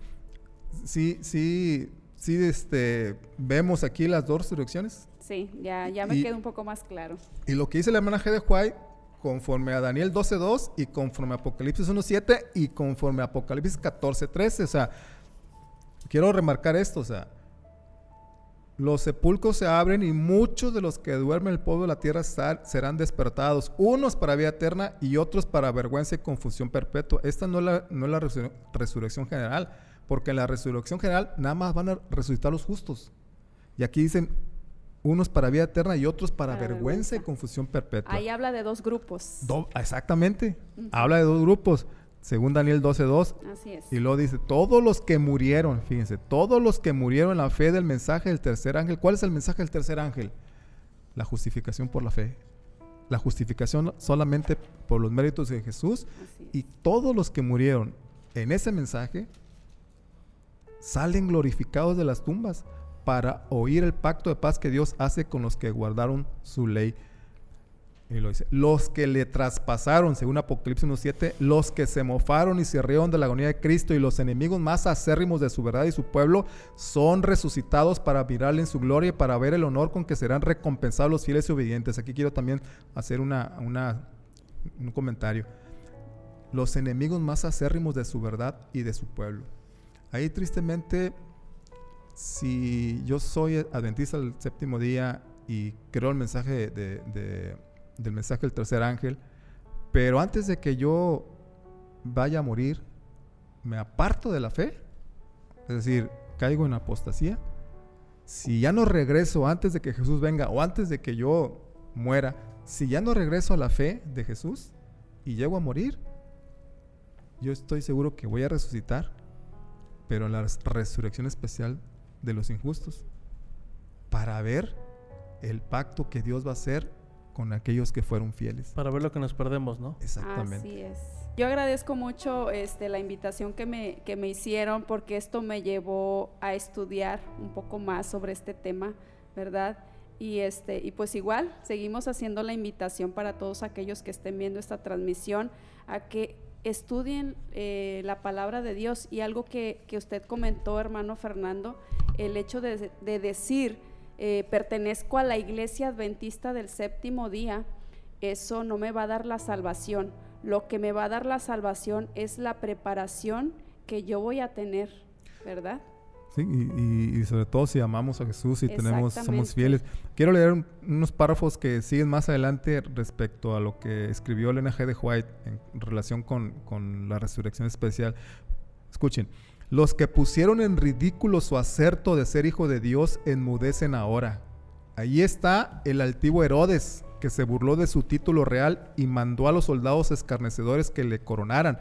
sí, sí, sí, este, vemos aquí las dos resurrecciones. Sí, ya, ya me queda un poco más claro. Y lo que dice la hermana G de White, conforme a Daniel 12.2 y conforme a Apocalipsis 1.7 y conforme a Apocalipsis 14.13, o sea, quiero remarcar esto, o sea, los sepulcros se abren y muchos de los que duermen el polvo de la tierra serán despertados, unos para vida eterna y otros para vergüenza y confusión perpetua. Esta no es la, no es la resurrección general, porque en la resurrección general nada más van a resucitar los justos. Y aquí dicen unos para vida eterna y otros para, vergüenza, y confusión perpetua. Ahí habla de dos grupos. exactamente, habla de dos grupos según Daniel 12.2. Así es. Y luego dice, todos los que murieron, fíjense, todos los que murieron en la fe del mensaje del tercer ángel. ¿Cuál es el mensaje del tercer ángel? La justificación por la fe. La justificación solamente por los méritos de Jesús. Y todos los que murieron en ese mensaje salen glorificados de las tumbas para oír el pacto de paz que Dios hace con los que guardaron su ley y lo dice, los que le traspasaron, según Apocalipsis 1.7, los que se mofaron y se rieron de la agonía de Cristo y los enemigos más acérrimos de su verdad y su pueblo, son resucitados para mirarle en su gloria y para ver el honor con que serán recompensados los fieles y obedientes. Aquí quiero también hacer una, un comentario. Los enemigos más acérrimos de su verdad y de su pueblo. Ahí tristemente, si yo soy adventista del séptimo día y creo el mensaje de del mensaje del tercer ángel, pero antes de que yo vaya a morir, me aparto de la fe, es decir, caigo en apostasía. Si ya no regreso antes de que Jesús venga o antes de que yo muera, si ya no regreso a la fe de Jesús y llego a morir, yo estoy seguro que voy a resucitar, pero en la resurrección especial de los injustos, para ver el pacto que Dios va a hacer con aquellos que fueron fieles. Para ver lo que nos perdemos, ¿no? Exactamente. Así es. Yo agradezco mucho este, la invitación que me, que me hicieron porque esto me llevó a estudiar un poco más sobre este tema, ¿verdad? Y, este, y pues igual, seguimos haciendo la invitación para todos aquellos que estén viendo esta transmisión a que estudien eh, la palabra de Dios y algo que, que, usted comentó, hermano Fernando, el hecho de, de decir eh, pertenezco a la iglesia adventista del séptimo día, eso no me va a dar la salvación. Lo que me va a dar la salvación es la preparación que yo voy a tener, ¿verdad? Sí, y, sobre todo si amamos a Jesús y tenemos, somos fieles. Quiero leer unos párrafos que siguen más adelante respecto a lo que escribió Elena G. de White en relación con, con la resurrección especial. Escuchen. Los que pusieron en ridículo su acerto de ser hijo de Dios enmudecen ahora. Ahí está el altivo Herodes, que se burló de su título real y mandó a los soldados escarnecedores que le coronaran.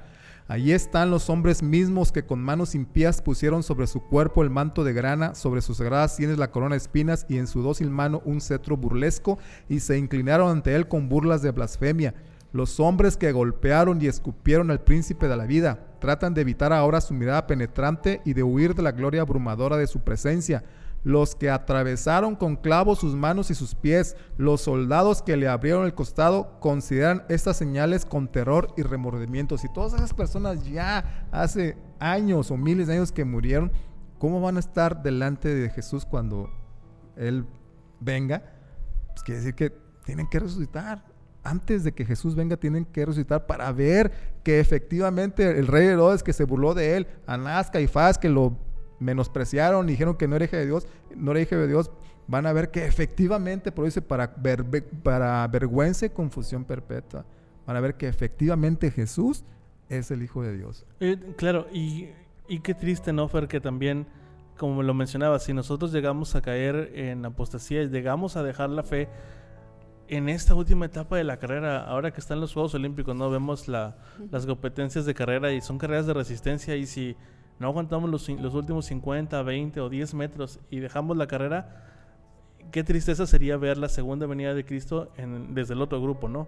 Allí están los hombres mismos que con manos impías pusieron sobre su cuerpo el manto de grana, sobre sus sagradas sienes la corona de espinas y en su dócil mano un cetro burlesco y se inclinaron ante él con burlas de blasfemia. Los hombres que golpearon y escupieron al príncipe de la vida tratan de evitar ahora su mirada penetrante y de huir de la gloria abrumadora de su presencia. Los que atravesaron con clavos sus manos y sus pies, los soldados que le abrieron el costado, consideran estas señales con terror y remordimientos. Y todas esas personas ya hace años o miles de años que murieron, ¿cómo van a estar delante de Jesús cuando Él venga? Pues quiere decir que tienen que resucitar antes de que Jesús venga tienen que resucitar para ver que efectivamente el rey Herodes que se burló de él, Anás, Caifás que lo menospreciaron y dijeron que no era hijo de Dios, no era hijo de Dios, van a ver que efectivamente, por eso para, ver, para vergüenza y confusión perpetua, van a ver que efectivamente Jesús es el Hijo de Dios. Eh, claro, y, y, qué triste, ¿no, Fer? Que también, como lo mencionaba, si nosotros llegamos a caer en apostasía, llegamos a dejar la fe, en esta última etapa de la carrera, ahora que están los Juegos Olímpicos, no vemos las competencias de carrera y son carreras de resistencia y si no aguantamos los, los últimos 50, 20 o 10 metros y dejamos la carrera, qué tristeza sería ver la segunda venida de Cristo en, desde el otro grupo, ¿no?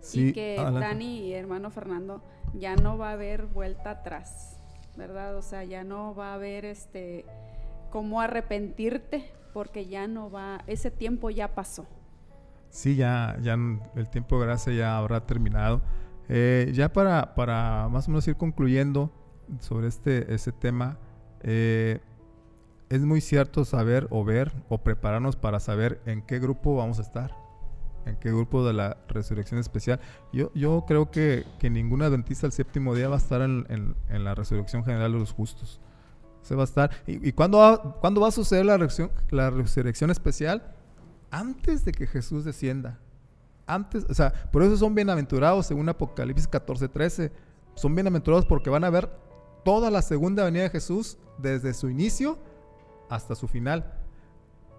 Sí, y que Dani y hermano Fernando, ya no va a haber vuelta atrás, ¿verdad? O sea, ya no va a haber este cómo arrepentirte, porque ya no va, ese tiempo ya pasó. Sí, ya, ya el tiempo de gracia ya habrá terminado. Eh, ya para, para más o menos ir concluyendo sobre este, ese tema, eh, es muy cierto saber o ver o prepararnos para saber en qué grupo vamos a estar, en qué grupo de la resurrección especial. Yo, yo creo que, que ningún adventista al séptimo día va a estar en, en, la resurrección general de los justos. Se va a estar. ¿Y, y cuándo va a suceder la, resurrección, la resurrección especial? Antes de que Jesús descienda. Antes, o sea, por eso son bienaventurados según Apocalipsis 14, 13. Son bienaventurados porque van a ver toda la segunda venida de Jesús desde su inicio hasta su final.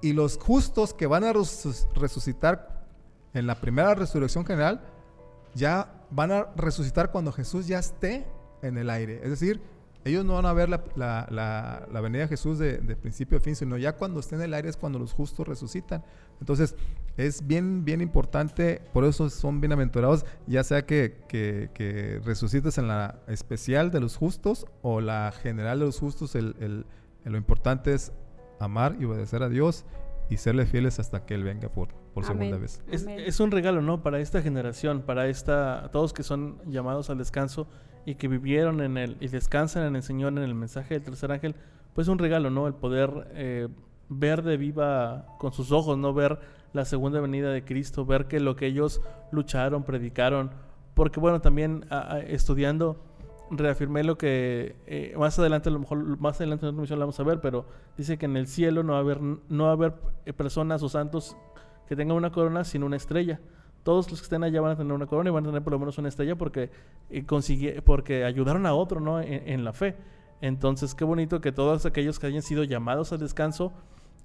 Y los justos que van a resucitar en la primera resurrección general, ya van a resucitar cuando Jesús ya esté en el aire. Es decir, ellos no van a ver la, la, venida de Jesús de, principio a fin, sino ya cuando esté en el aire es cuando los justos resucitan. Entonces, es bien, bien importante, por eso son bienaventurados, ya sea que, que, resucites en la especial de los justos o la general de los justos, el, lo importante es amar y obedecer a Dios y serle fieles hasta que Él venga por, por segunda vez. Es, un regalo, ¿no? Para esta generación, para esta, todos que son llamados al descanso y que vivieron en el y descansan en el Señor, en el mensaje del tercer ángel, pues es un regalo, ¿no? El poder eh, ver de viva con sus ojos, no ver la segunda venida de Cristo, ver que lo que ellos lucharon, predicaron, porque bueno, también estudiando reafirmé lo que eh, más adelante, a lo mejor más adelante en otra misión la vamos a ver, pero dice que en el cielo no va a haber, no va a haber eh, personas o santos que tengan una corona sino una estrella. Todos los que estén allá van a tener una corona y van a tener por lo menos una estrella porque, eh, porque ayudaron a otro ¿no? En, la fe. Entonces, qué bonito que todos aquellos que hayan sido llamados al descanso,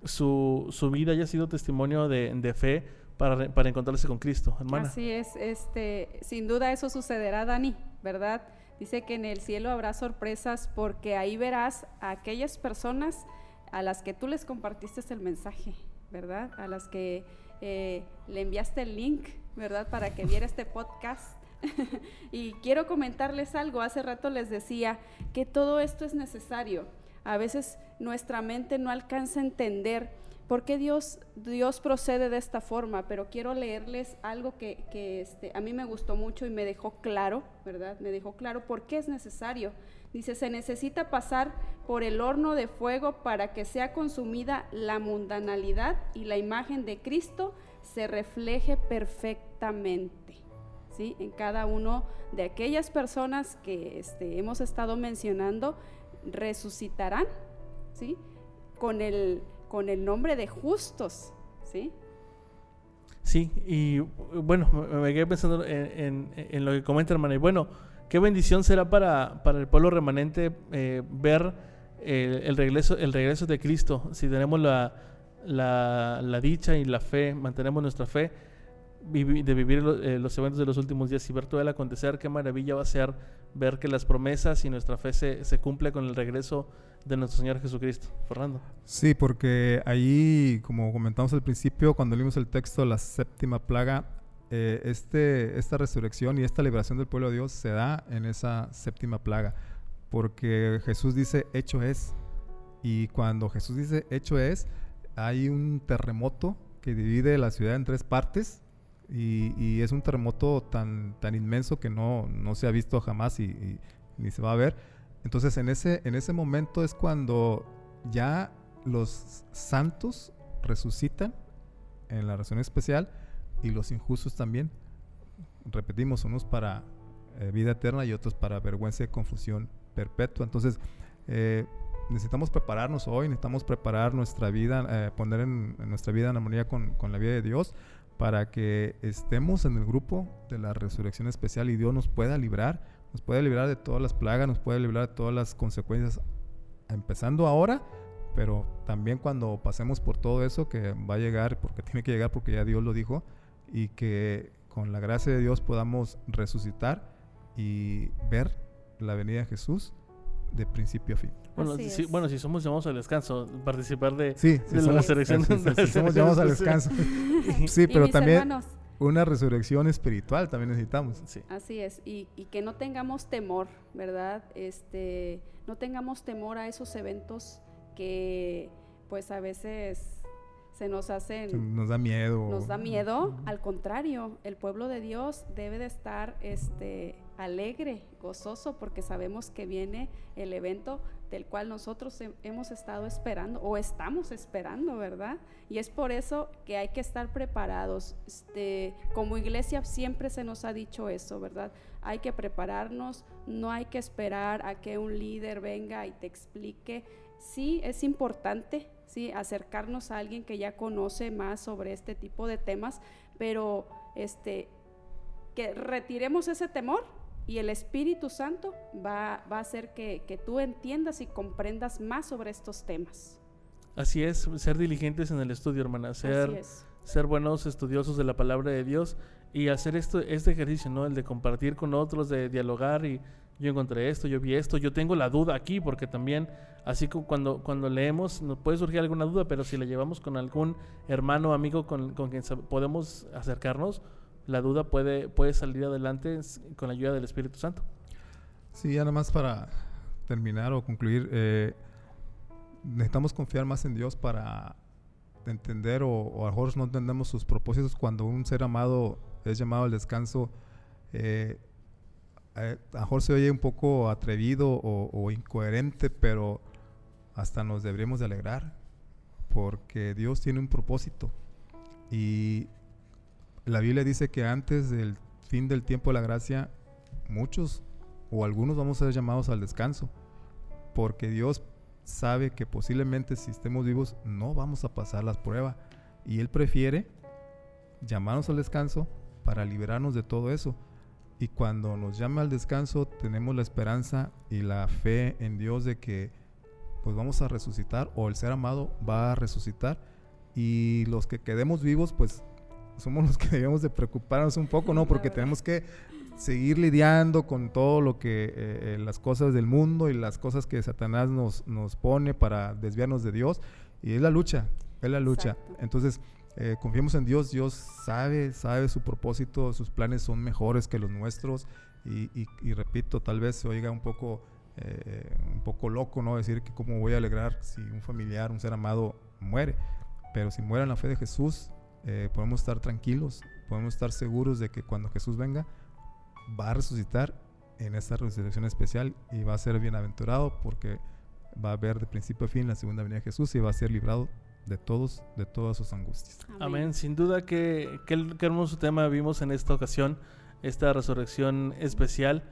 su, su vida haya sido testimonio de, de fe para, para encontrarse con Cristo, hermana. Así es, este, sin duda eso sucederá, Dani, ¿verdad? Dice que en el cielo habrá sorpresas porque ahí verás a aquellas personas a las que tú les compartiste el mensaje, ¿verdad? A las que eh, le enviaste el link, ¿verdad? Para que viera este podcast. y quiero comentarles algo. Hace rato les decía que todo esto es necesario. A veces nuestra mente no alcanza a entender por qué Dios, Dios procede de esta forma, pero quiero leerles algo que, este, a mí me gustó mucho y me dejó claro, ¿verdad? Me dejó claro por qué es necesario. Dice, se necesita pasar por el horno de fuego para que sea consumida la mundanalidad y la imagen de Cristo se refleje perfectamente. ¿Sí? En cada uno de aquellas personas que este, hemos estado mencionando, resucitarán, ¿sí? Con el, con el nombre de justos, ¿sí? Sí, y bueno, me quedé pensando en, lo que comenta hermana. Y bueno, qué bendición será para, para el pueblo remanente eh, ver el, regreso, el regreso de Cristo. Si tenemos la, la, dicha y la fe, mantenemos nuestra fe de vivir eh, los eventos de los últimos días y ver todo el acontecer, qué maravilla va a ser ver que las promesas y nuestra fe se, se cumple con el regreso de nuestro Señor Jesucristo. Fernando. Sí, porque ahí, como comentamos al principio, cuando leímos el texto, la séptima plaga, eh, este, esta resurrección y esta liberación del pueblo de Dios se da en esa séptima plaga, porque Jesús dice, hecho es. Y cuando Jesús dice, hecho es, hay un terremoto que divide la ciudad en tres partes. Y, es un terremoto tan, tan inmenso que no, no se ha visto jamás y ni se va a ver entonces en ese, en ese momento es cuando ya los santos resucitan en la oración especial y los injustos también. Repetimos, unos para eh, vida eterna y otros para vergüenza y confusión perpetua. Entonces, eh, necesitamos prepararnos hoy, necesitamos preparar nuestra vida, eh, poner en, nuestra vida en armonía con, con, la vida de Dios para que estemos en el grupo de la resurrección especial y Dios nos pueda librar nos puede librar de todas las plagas, nos puede librar de todas las consecuencias, empezando ahora, pero también cuando pasemos por todo eso que va a llegar, porque tiene que llegar porque ya Dios lo dijo, y que con la gracia de Dios podamos resucitar y ver la venida de Jesús de principio a fin. Bueno, si, bueno, si somos llamados al descanso, participar de, sí, la resurrección. Si, somos llamados al descanso. sí, pero también una resurrección espiritual también necesitamos. Sí. Así es, y, y, que no tengamos temor, ¿verdad? Este, no tengamos temor a esos eventos que pues a veces se nos hacen... Nos da miedo. Nos da miedo, al contrario, el pueblo de Dios debe de estar este, alegre, gozoso, porque sabemos que viene el evento del cual nosotros hemos estado esperando o estamos esperando, ¿verdad? Y es por eso que hay que estar preparados. Este, como iglesia siempre se nos ha dicho eso, ¿verdad? Hay que prepararnos, no hay que esperar a que un líder venga y te explique. Sí, es importante ¿sí? acercarnos a alguien que ya conoce más sobre este tipo de temas, pero este, que retiremos ese temor y el Espíritu Santo va, va a hacer que, que, tú entiendas y comprendas más sobre estos temas. Así es, ser diligentes en el estudio, hermana, ser, ser buenos estudiosos de la palabra de Dios y hacer esto, este ejercicio, ¿no? El de compartir con otros, de dialogar y yo encontré esto, yo vi esto, yo tengo la duda aquí, porque también, así como cuando, cuando leemos, nos puede surgir alguna duda, pero si la llevamos con algún hermano o amigo con, con quien podemos acercarnos, la duda puede, puede salir adelante con la ayuda del Espíritu Santo. Sí, ya nada más para terminar o concluir, eh, necesitamos confiar más en Dios para entender o, o, a lo mejor no entendemos sus propósitos cuando un ser amado es llamado al descanso. Eh, eh, a lo mejor se oye un poco atrevido o, incoherente, pero hasta nos deberíamos de alegrar, porque Dios tiene un propósito. Y la Biblia dice que antes del fin del tiempo de la gracia, muchos o algunos vamos a ser llamados al descanso, porque Dios sabe que posiblemente si estemos vivos no vamos a pasar las pruebas, y Él prefiere llamarnos al descanso para liberarnos de todo eso. Y cuando nos llama al descanso, tenemos la esperanza y la fe en Dios de que pues vamos a resucitar o el ser amado va a resucitar y los que quedemos vivos pues somos los que debemos de preocuparnos un poco, ¿no? Porque tenemos que seguir lidiando con todo lo que eh, eh, las cosas del mundo y las cosas que Satanás nos, nos pone para desviarnos de Dios y es la lucha, es la lucha. Entonces, eh, confiemos en Dios, Dios sabe, sabe su propósito, sus planes son mejores que los nuestros y, repito, tal vez se oiga un poco, eh, un poco loco, ¿no? Decir que cómo voy a alegrar si un familiar, un ser amado muere, pero si muere en la fe de Jesús, eh, podemos estar tranquilos, podemos estar seguros de que cuando Jesús venga, va a resucitar en esta resurrección especial y va a ser bienaventurado porque va a ver de principio a fin la segunda venida de Jesús y va a ser librado de todos, de todas sus angustias. Amén. Sin duda que qué hermoso tema vimos en esta ocasión, esta resurrección especial,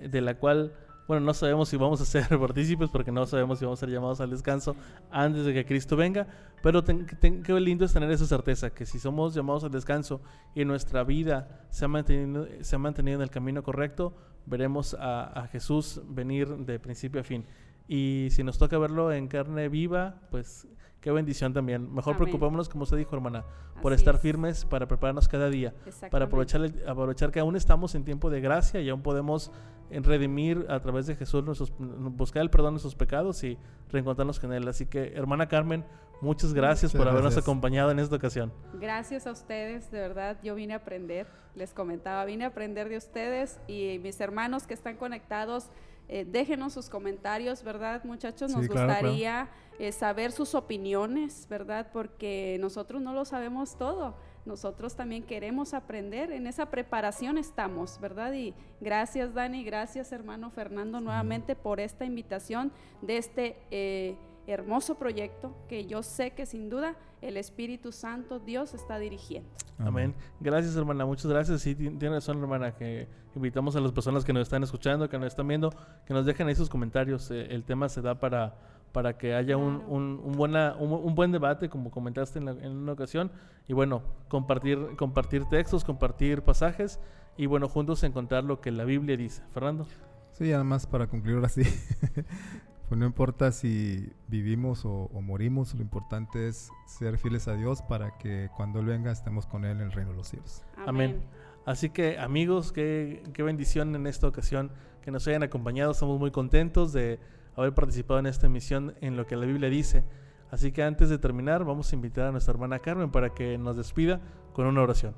de la cual, bueno, no sabemos si vamos a ser partícipes porque no sabemos si vamos a ser llamados al descanso antes de que Cristo venga, pero qué lindo es tener esa certeza, que si somos llamados al descanso y nuestra vida se ha mantenido, se ha mantenido en el camino correcto, veremos a Jesús venir de principio a fin. Y si nos toca verlo en carne viva, pues Qué bendición también. Mejor preocupémonos, como usted dijo, hermana, por estar firmes para prepararnos cada día, para aprovechar, aprovechar que aún estamos en tiempo de gracia y aún podemos redimir a través de Jesús, nuestros, buscar el perdón de nuestros pecados y reencontrarnos con Él. Así que, hermana Carmen, muchas gracias por habernos acompañado en esta ocasión. Gracias a ustedes, de verdad, yo vine a aprender, les comentaba, vine a aprender de ustedes y mis hermanos que están conectados eh, déjenos sus comentarios, ¿verdad, muchachos? Nos gustaría eh, saber sus opiniones, ¿verdad? Porque nosotros no lo sabemos todo. Nosotros también queremos aprender. En esa preparación estamos, ¿verdad? Y gracias, Dani, gracias, hermano Fernando, nuevamente por esta invitación de este eh, hermoso proyecto que yo sé que sin duda el Espíritu Santo, Dios está dirigiendo. Amén. Gracias, hermana. Muchas gracias. Sí, tiene razón, hermana, que invitamos a las personas que nos están escuchando, que nos están viendo, que nos dejen ahí sus comentarios. Eh, el tema se da para, para que haya un, un, buena, un, buen debate, como comentaste en, en, una ocasión. Y bueno, compartir, compartir textos, compartir pasajes y bueno, juntos encontrar lo que la Biblia dice. Fernando. Sí, además para concluir así, Pues no importa si vivimos o, morimos, lo importante es ser fieles a Dios para que cuando Él venga estemos con Él en el reino de los cielos. Amén. Así que amigos, qué, qué bendición en esta ocasión que nos hayan acompañado. Estamos muy contentos de haber participado en esta emisión en lo que la Biblia dice. Así que antes de terminar, vamos a invitar a nuestra hermana Carmen para que nos despida con una oración.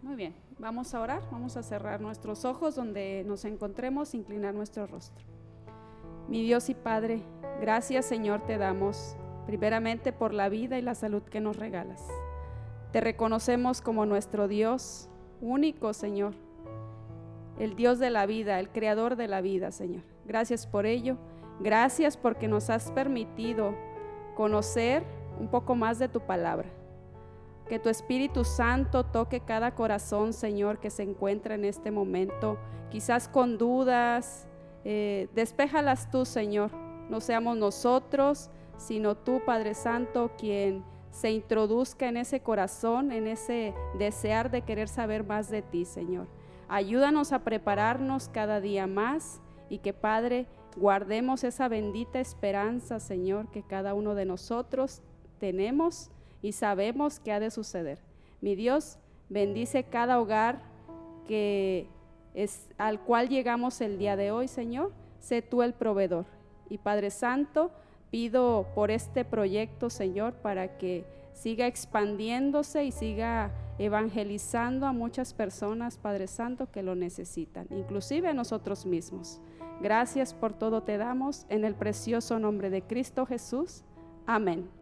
Muy bien, vamos a orar, vamos a cerrar nuestros ojos donde nos encontremos, inclinar nuestro rostro. Mi Dios y Padre, gracias Señor te damos, primeramente por la vida y la salud que nos regalas. Te reconocemos como nuestro Dios único, Señor, el Dios de la vida, el creador de la vida, Señor. Gracias por ello. Gracias porque nos has permitido conocer un poco más de tu palabra. Que tu Espíritu Santo toque cada corazón, Señor, que se encuentra en este momento, quizás con dudas. Eh, despéjalas tú, Señor. No seamos nosotros, sino tú, Padre Santo, quien se introduzca en ese corazón, en ese desear de querer saber más de ti, Señor. Ayúdanos a prepararnos cada día más y que, Padre, guardemos esa bendita esperanza, Señor, que cada uno de nosotros tenemos y sabemos que ha de suceder. Mi Dios, bendice cada hogar que es al cual llegamos el día de hoy, Señor. Sé tú el proveedor. Y Padre Santo, pido por este proyecto, Señor, para que siga expandiéndose y siga evangelizando a muchas personas, Padre Santo, que lo necesitan, inclusive a nosotros mismos. Gracias por todo te damos en el precioso nombre de Cristo Jesús. Amén.